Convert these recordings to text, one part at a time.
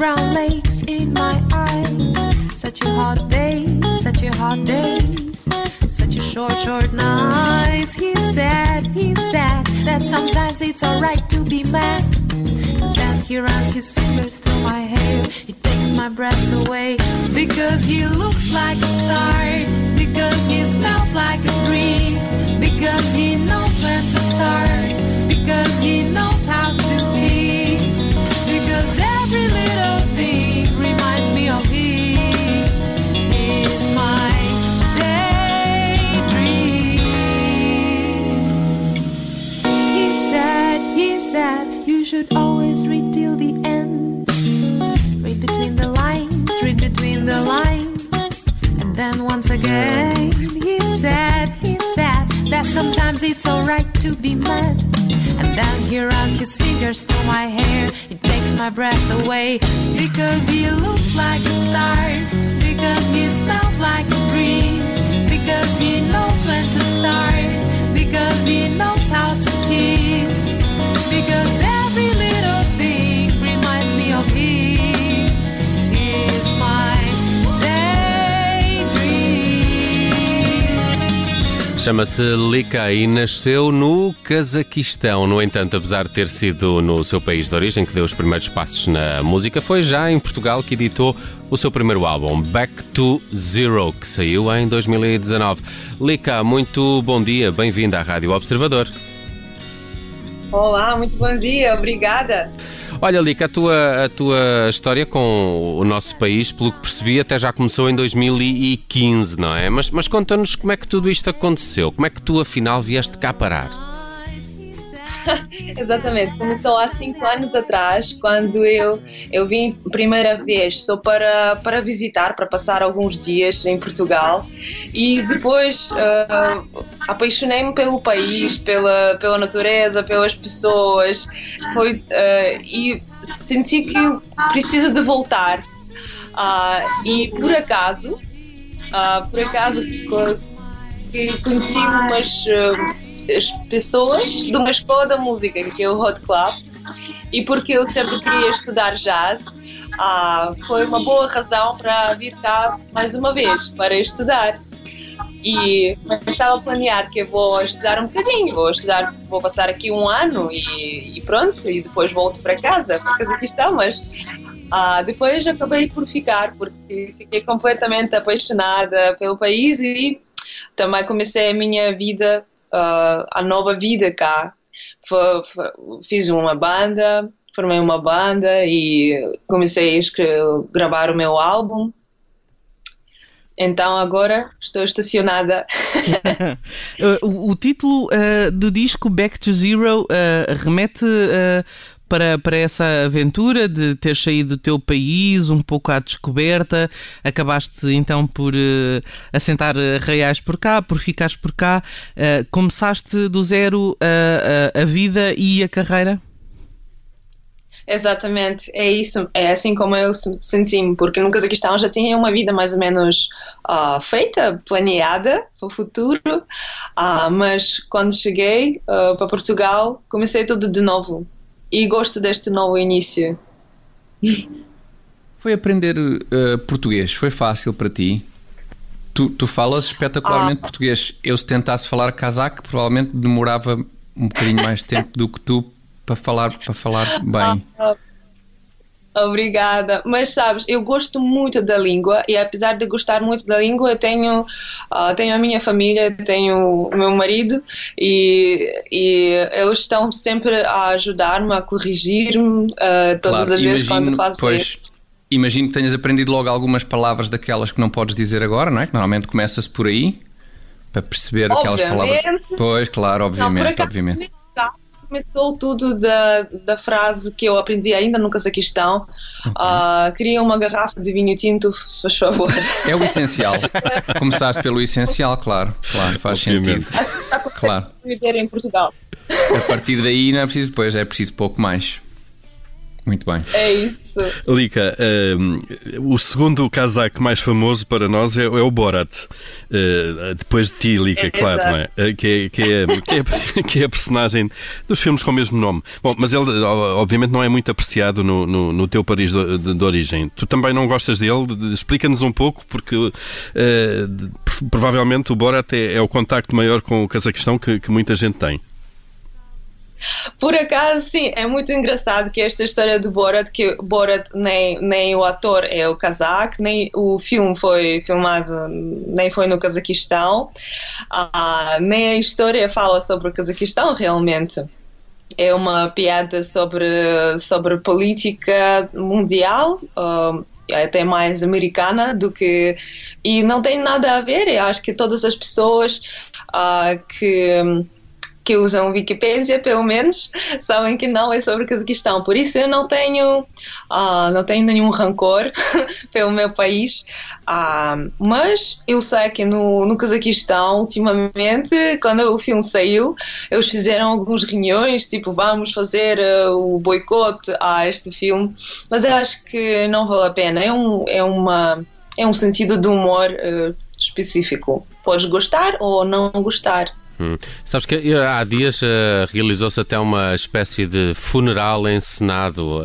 brown lakes in my eyes. Such a hot days, such a hot days, such a short, short nights. He said, he said that sometimes it's alright to be mad. Then he runs his fingers through my hair. He takes my breath away because he looks like a star, because he smells like a breeze, because he knows when to start, because he knows then once again, he said, he said that sometimes it's alright to be mad. And then he runs his fingers through my hair. It takes my breath away because he looks like a star. Because he smells like a breeze. Because he knows when to start. Chama-se Lika e nasceu no Cazaquistão. No entanto, apesar de ter sido no seu país de origem que deu os primeiros passos na música, foi já em Portugal que editou o seu primeiro álbum, Back to Zero, que saiu em 2019. Lika, muito bom dia, bem-vinda à Rádio Observador. Olá, muito bom dia, obrigada. Olha, Lica, a tua, a tua história com o nosso país, pelo que percebi, até já começou em 2015, não é? Mas, mas conta-nos como é que tudo isto aconteceu. Como é que tu, afinal, vieste cá parar? Exatamente, começou há cinco anos atrás, quando eu, eu vim primeira vez só para, para visitar, para passar alguns dias em Portugal e depois uh, apaixonei-me pelo país, pela, pela natureza, pelas pessoas foi, uh, e senti que preciso de voltar. Uh, e por acaso, por acaso conheci umas as pessoas de uma escola da música, que é o Hot Club, e porque eu sempre queria estudar jazz, ah, foi uma boa razão para vir cá mais uma vez, para estudar. E mas estava a planear que eu vou estudar um bocadinho, vou estudar, vou passar aqui um ano e, e pronto, e depois volto para casa, para Cazaquistão, mas ah, depois acabei por ficar, porque fiquei completamente apaixonada pelo país e também comecei a minha vida uh, a nova vida cá. Fiz uma banda, formei uma banda e comecei a escrever, gravar o meu álbum. Então agora estou estacionada. o, o, título uh, do disco Back to Zero uh, remete para, para essa aventura de ter saído do teu país, um pouco à descoberta, acabaste então por uh, assentar reais por cá, por ficares por cá, uh, começaste do zero a, a, a vida e a carreira? Exatamente, é isso, é assim como eu senti-me, porque no Cazaquistão já tinha uma vida mais ou menos uh, feita, planeada para o futuro, uh, mas quando cheguei uh, para Portugal comecei tudo de novo, e gosto deste novo início. Foi aprender uh, português? Foi fácil para ti? Tu, tu falas espetacularmente ah. português. Eu, se tentasse falar casaco, provavelmente demorava um bocadinho mais tempo do que tu para falar, para falar bem. Ah, Obrigada. Mas sabes, eu gosto muito da língua e apesar de gostar muito da língua, eu tenho, uh, tenho a minha família, tenho o meu marido e, e eles estão sempre a ajudar-me, a corrigir-me uh, todas claro, as vezes quando faço pois, Imagino que tenhas aprendido logo algumas palavras daquelas que não podes dizer agora, não é? Que normalmente começa-se por aí para perceber obviamente. aquelas palavras. Pois, claro, obviamente, não, obviamente começou tudo da, da frase que eu aprendi ainda no Cazaquistão. Okay. Uh, queria uma garrafa de vinho tinto, se faz favor. É o essencial. Começaste pelo essencial, claro. Claro, faz Obviamente. sentido. Acho que está claro. viver em Portugal. A partir daí não é preciso depois, é preciso pouco mais. Muito bem. É isso. Lika, um, o segundo casaco mais famoso para nós é, é o Borat. Uh, depois de ti, Lika, é, claro, não é? Uh, que, é, que, é, que, é, que é a personagem dos filmes com o mesmo nome. Bom, mas ele, obviamente, não é muito apreciado no, no, no teu Paris de, de, de, origem. Tu também não gostas dele? Explica-nos um pouco, porque uh, provavelmente o Borat é, é, o contacto maior com o Cazaquistão que, que muita gente tem. Por acaso, sim, é muito engraçado que esta história do Borat, que Borat nem, nem o ator é o cazaque, nem o filme foi filmado, nem foi no Cazaquistão, ah, nem a história fala sobre o Cazaquistão realmente. É uma piada sobre, sobre política mundial, uh, até mais americana do que. E não tem nada a ver, eu acho que todas as pessoas uh, que que usam Wikipédia, pelo menos, sabem que não é sobre o Cazaquistão. Por isso eu não tenho, uh, não tenho nenhum rancor pelo meu país. Uh, mas eu sei que no, no Cazaquistão, ultimamente, quando o filme saiu, eles fizeram algumas reuniões, tipo, vamos fazer uh, o boicote a este filme. Mas eu acho que não vale a pena. É um, é uma, é um sentido de humor específico. Podes gostar ou não gostar. Hum. Sabes que eh, há dias uh, realizou-se até uma espécie de funeral encenado uh,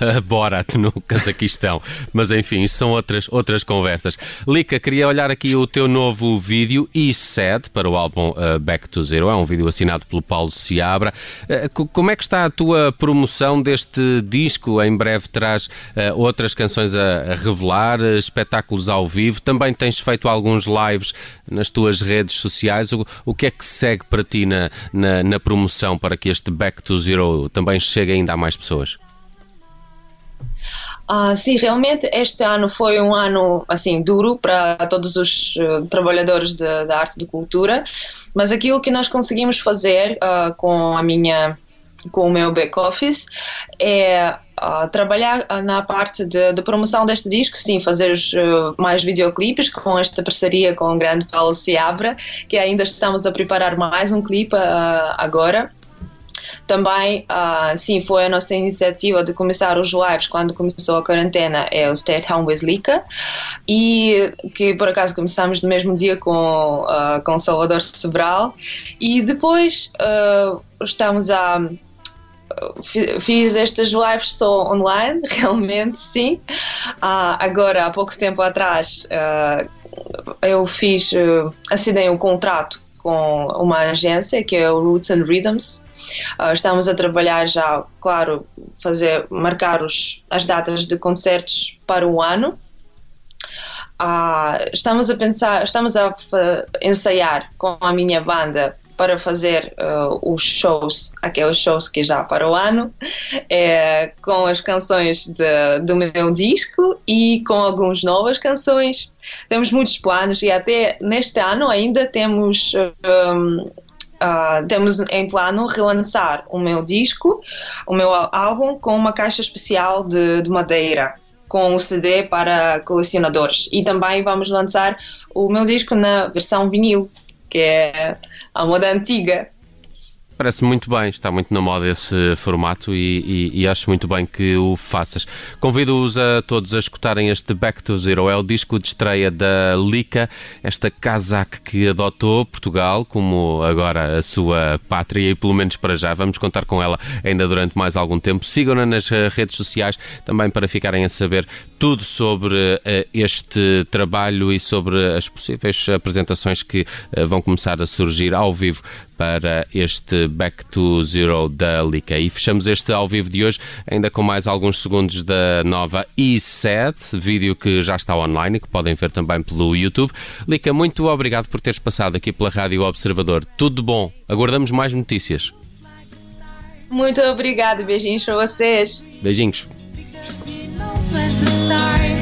a Borat no Cazaquistão. Mas enfim, são outras, outras conversas. Lika, queria olhar aqui o teu novo vídeo e Sad para o álbum uh, Back to Zero. É um vídeo assinado pelo Paulo Seabra. Uh, como é que está a tua promoção deste disco? Em breve terás outras canções a, a revelar, espetáculos ao vivo. Também tens feito alguns lives nas tuas redes sociais. O, o que é que segue para ti na, na, na promoção para que este Back to Zero também chegue ainda a mais pessoas? Ah, sim, realmente este ano foi um ano assim duro para todos os uh, trabalhadores da arte e de cultura, mas aquilo que nós conseguimos fazer uh, com a minha com o meu back office é trabalhar na parte de, promoção deste disco, sim, fazer os, uh, mais videoclipes com esta parceria com o grande Paulo Seabra, que ainda estamos a preparar mais um clipe uh, agora. Também, sim, foi a nossa iniciativa de começar os lives quando começou a quarentena, é o Stay Home with Lika, e que por acaso começamos no mesmo dia com, com Salvador Sobral, e depois estamos a fiz estas lives só online, realmente, sim. Uh, agora, há pouco tempo atrás, uh, eu fiz, uh, assinei um contrato com uma agência que é o Roots and Rhythms. Estamos a trabalhar já, claro, fazer, marcar os, as datas de concertos para o ano. Estamos a pensar, estamos a ensaiar com a minha banda para fazer uh, os shows, aqueles shows que já para o ano, é, com as canções de, do meu disco e com algumas novas canções. Temos muitos planos e até neste ano ainda temos. Um, Uh, temos em plano relançar o meu disco, o meu álbum, com uma caixa especial de, de madeira com o CD para colecionadores. E também vamos lançar o meu disco na versão vinil, que é a moda antiga. Parece muito bem, está muito na moda esse formato e, e, e acho muito bem que o faças. Convido-os a todos a escutarem este Back to Zero, é o disco de estreia da Lika, esta casaque que adotou Portugal como agora a sua pátria e pelo menos para já vamos contar com ela ainda durante mais algum tempo. Sigam-na nas redes sociais também para ficarem a saber tudo sobre uh, este trabalho e sobre as possíveis apresentações que uh, vão começar a surgir ao vivo para este Back to Zero da Lika. E fechamos este ao vivo de hoje ainda com mais alguns segundos da nova i7, vídeo que já está online e que podem ver também pelo YouTube. Lika, muito obrigado por teres passado aqui pela Rádio Observador. Tudo de bom. Aguardamos mais notícias. Muito obrigado. Beijinhos para vocês. Beijinhos. sorry